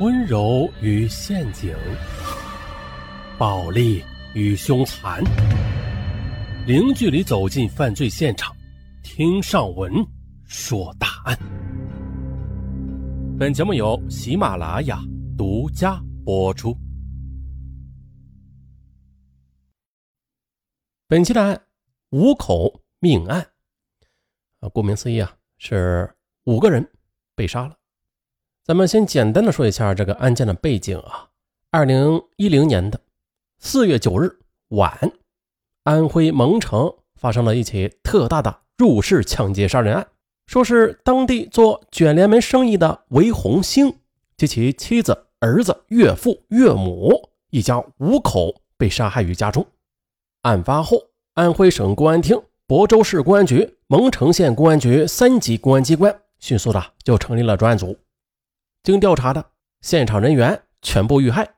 温柔与陷阱，暴力与凶残，零距离走进犯罪现场，听上文说大案。本节目由喜马拉雅独家播出。本期的案五口命案啊，顾名思义啊，是五个人被杀了。咱们先简单的说一下这个案件的背景啊。二零一零年的四月九日晚，安徽蒙城发生了一起特大的入室抢劫杀人案，说是当地做卷帘门生意的韦红星及其妻子、儿子、岳父、岳母一家五口被杀害于家中。案发后，安徽省公安厅、亳州市公安局、蒙城县公安局三级公安机关迅速的就成立了专案组。经调查的现场人员全部遇害，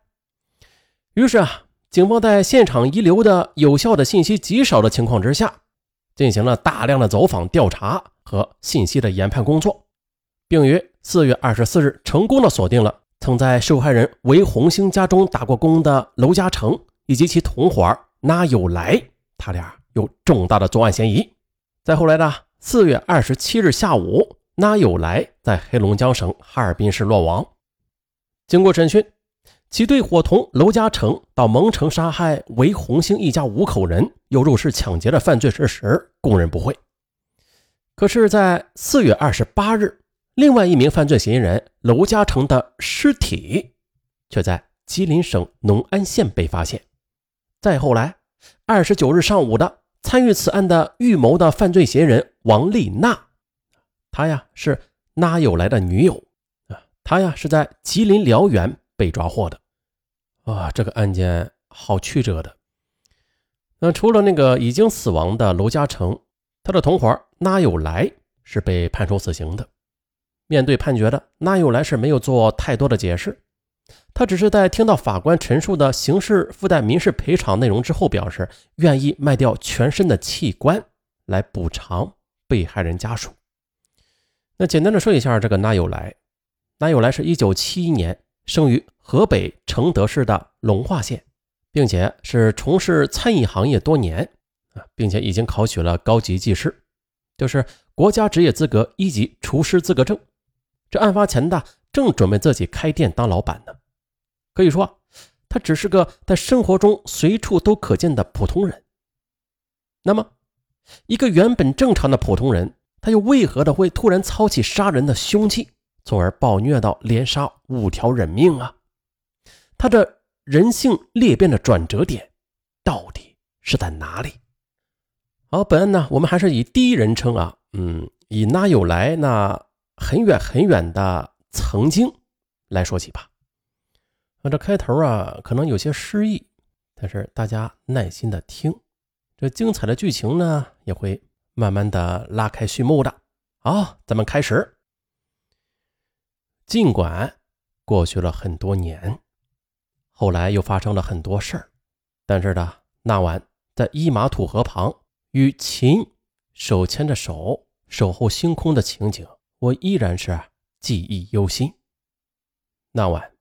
于是啊，警方在现场遗留的有效的信息极少的情况之下，进行了大量的走访调查和信息的研判工作，并于四月二十四日成功的锁定了曾在受害人韦红星家中打过工的娄家成以及其同伙那有来，他俩有重大的作案嫌疑。在后来的四月二十七日下午。那有来在黑龙江省哈尔滨市落网。经过审讯，其对伙同娄嘉成到蒙城杀害韦红星一家五口人，又入室抢劫的犯罪事实供认不讳。可是，在四月二十八日，另外一名犯罪嫌疑人娄嘉成的尸体却在吉林省农安县被发现。再后来，二十九日上午的参与此案的预谋的犯罪嫌疑人王丽娜。他呀是那有来的女友啊，他呀是在吉林辽源被抓获的，啊，这个案件好曲折的。那除了那个已经死亡的娄嘉诚，他的同伙那有来是被判处死刑的。面对判决的那有来是没有做太多的解释，他只是在听到法官陈述的刑事附带民事赔偿内容之后，表示愿意卖掉全身的器官来补偿被害人家属。那简单的说一下，这个那有来，那有来是一九七一年生于河北承德市的隆化县，并且是从事餐饮行业多年啊，并且已经考取了高级技师，就是国家职业资格一级厨师资格证。这案发前的正准备自己开店当老板呢，可以说他只是个在生活中随处都可见的普通人。那么，一个原本正常的普通人。他又为何的会突然操起杀人的凶器，从而暴虐到连杀五条人命啊？他这人性裂变的转折点到底是在哪里？好，本案呢，我们还是以第一人称啊，嗯，以那有来那很远很远的曾经来说起吧。啊，这开头啊，可能有些诗意，但是大家耐心的听，这精彩的剧情呢，也会。慢慢的拉开序幕的，好，咱们开始。尽管过去了很多年，后来又发生了很多事儿，但是呢，那晚在伊马土河旁与秦手牵着手守候星空的情景，我依然是记忆犹新。那晚，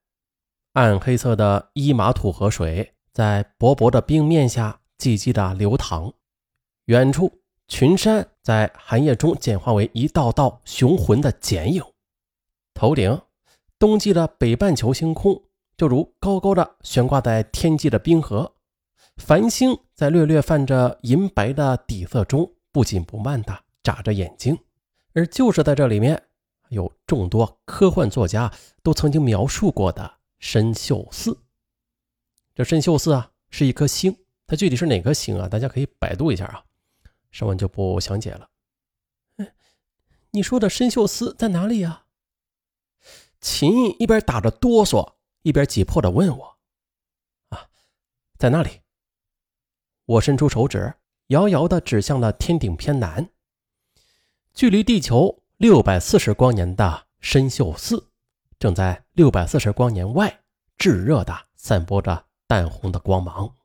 暗黑色的伊马土河水在薄薄的冰面下寂寂的流淌，远处。群山在寒夜中简化为一道道雄浑的剪影，头顶冬季的北半球星空就如高高的悬挂在天际的冰河，繁星在略略泛着银白的底色中不紧不慢地眨着眼睛。而就是在这里面，有众多科幻作家都曾经描述过的深秀寺。这深秀寺啊，是一颗星，它具体是哪颗星啊？大家可以百度一下啊。上文就不详解了。你说的深秀寺在哪里呀？秦毅一边打着哆嗦，一边急迫的问我：“啊，在那里。”我伸出手指，遥遥的指向了天顶偏南，距离地球六百四十光年的深秀寺，正在六百四十光年外炙热的散播着淡红的光芒。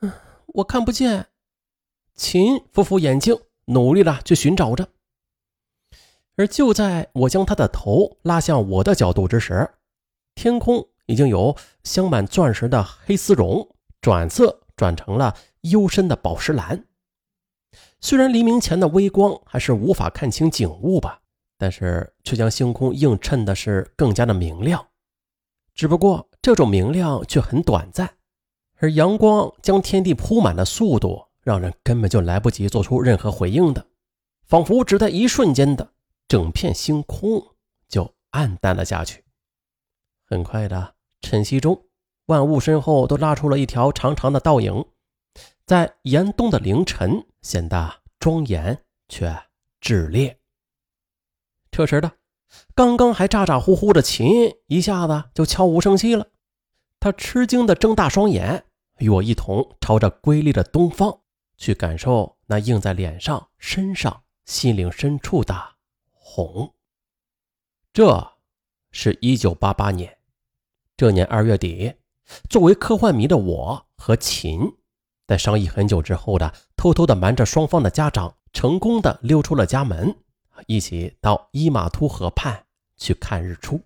嗯，我看不见。秦扶扶眼镜，努力的去寻找着。而就在我将他的头拉向我的角度之时，天空已经由镶满钻石的黑丝绒转色转成了幽深的宝石蓝。虽然黎明前的微光还是无法看清景物吧，但是却将星空映衬的是更加的明亮。只不过这种明亮却很短暂，而阳光将天地铺满的速度，让人根本就来不及做出任何回应的，仿佛只在一瞬间的，整片星空就暗淡了下去。很快的晨曦中，万物身后都拉出了一条长长的倒影。在严冬的凌晨，显得庄严却炽烈。这时的刚刚还咋咋呼呼的秦，一下子就悄无声息了。他吃惊的睁大双眼，与我一同朝着瑰丽的东方去感受那映在脸上、身上、心灵深处的红。这是一九八八年，这年二月底，作为科幻迷的我和秦。在商议很久之后的，偷偷的瞒着双方的家长，成功的溜出了家门，一起到伊玛突河畔去看日出。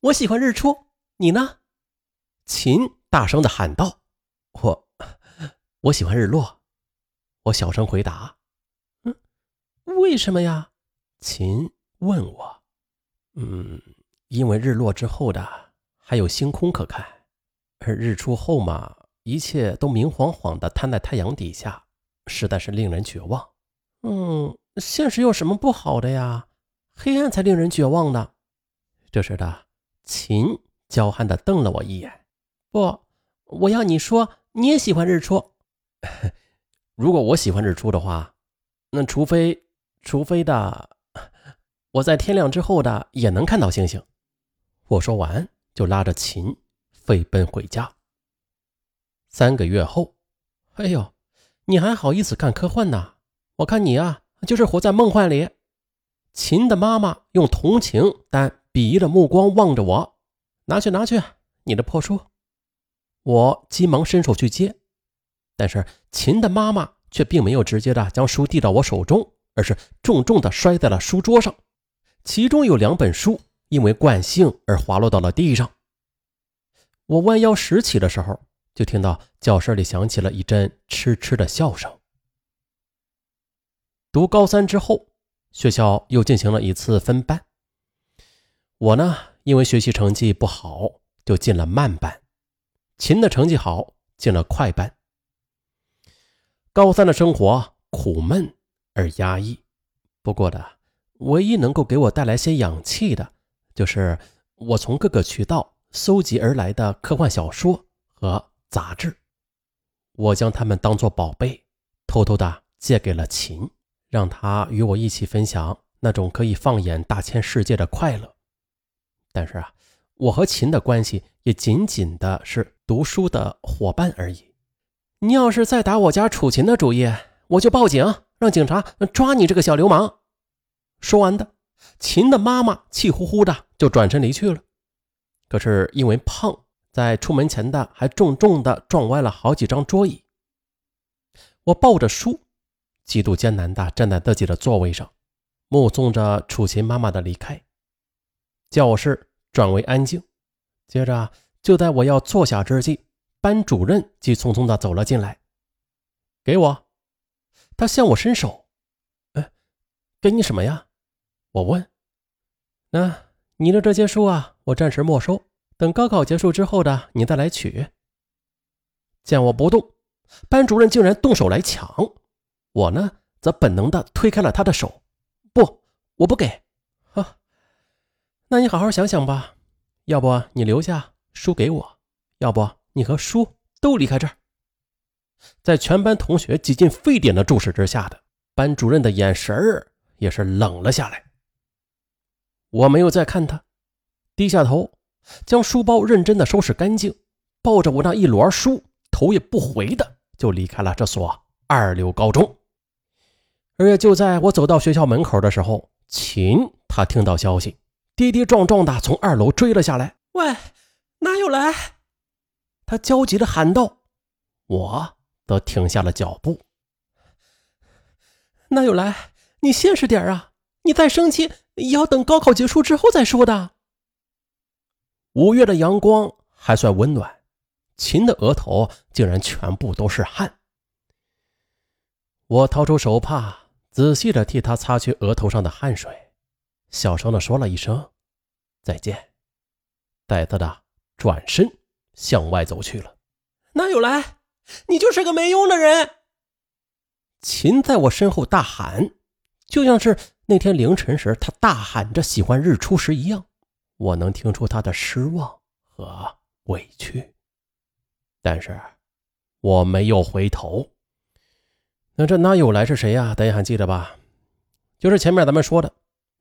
我喜欢日出，你呢？秦大声的喊道：“我，我喜欢日落。”我小声回答：“嗯，为什么呀？”秦问我：“嗯，因为日落之后的还有星空可看，而日出后嘛。”一切都明晃晃的摊在太阳底下，实在是令人绝望。嗯，现实有什么不好的呀？黑暗才令人绝望呢。这时的秦娇憨的瞪了我一眼。不，我要你说你也喜欢日出。如果我喜欢日出的话，那除非除非的，我在天亮之后的也能看到星星。我说完就拉着秦飞奔回家。三个月后，哎呦，你还好意思看科幻呢？我看你啊，就是活在梦幻里。秦的妈妈用同情但鄙夷的目光望着我，拿去拿去，你的破书。我急忙伸手去接，但是秦的妈妈却并没有直接的将书递到我手中，而是重重的摔在了书桌上，其中有两本书因为惯性而滑落到了地上。我弯腰拾起的时候。就听到教室里响起了一阵痴痴的笑声。读高三之后，学校又进行了一次分班。我呢，因为学习成绩不好，就进了慢班；秦的成绩好，进了快班。高三的生活苦闷而压抑，不过的，唯一能够给我带来些氧气的，就是我从各个渠道搜集而来的科幻小说和。杂志，我将它们当作宝贝，偷偷的借给了秦，让他与我一起分享那种可以放眼大千世界的快乐。但是啊，我和秦的关系也仅仅的是读书的伙伴而已。你要是再打我家楚秦的主意，我就报警，让警察抓你这个小流氓。说完的，秦的妈妈气呼呼的就转身离去了。可是因为胖。在出门前的还重重的撞歪了好几张桌椅。我抱着书，极度艰难的站在自己的座位上，目送着楚琴妈妈的离开。教室转为安静。接着，就在我要坐下之际，班主任急匆匆的走了进来。给我，他向我伸手。哎，给你什么呀？我问。那你的这些书啊，我暂时没收。等高考结束之后的，你再来取。见我不动，班主任竟然动手来抢，我呢则本能的推开了他的手。不，我不给。啊，那你好好想想吧。要不你留下书给我，要不你和书都离开这儿。在全班同学几近沸点的注视之下的，班主任的眼神儿也是冷了下来。我没有再看他，低下头。将书包认真的收拾干净，抱着我那一摞书，头也不回的就离开了这所二流高中。而也就在我走到学校门口的时候，秦他听到消息，跌跌撞撞的从二楼追了下来。喂，哪有来？他焦急的喊道。我都停下了脚步。那有来？你现实点啊！你再生气也要等高考结束之后再说的。五月的阳光还算温暖，秦的额头竟然全部都是汗。我掏出手帕，仔细的替他擦去额头上的汗水，小声的说了一声再见，带他的转身向外走去了。哪有来？你就是个没用的人！秦在我身后大喊，就像是那天凌晨时他大喊着喜欢日出时一样。我能听出他的失望和委屈，但是我没有回头。那这哪有来是谁呀？大家还记得吧？就是前面咱们说的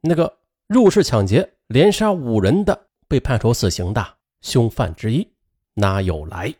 那个入室抢劫、连杀五人的被判处死刑的凶犯之一，那有来？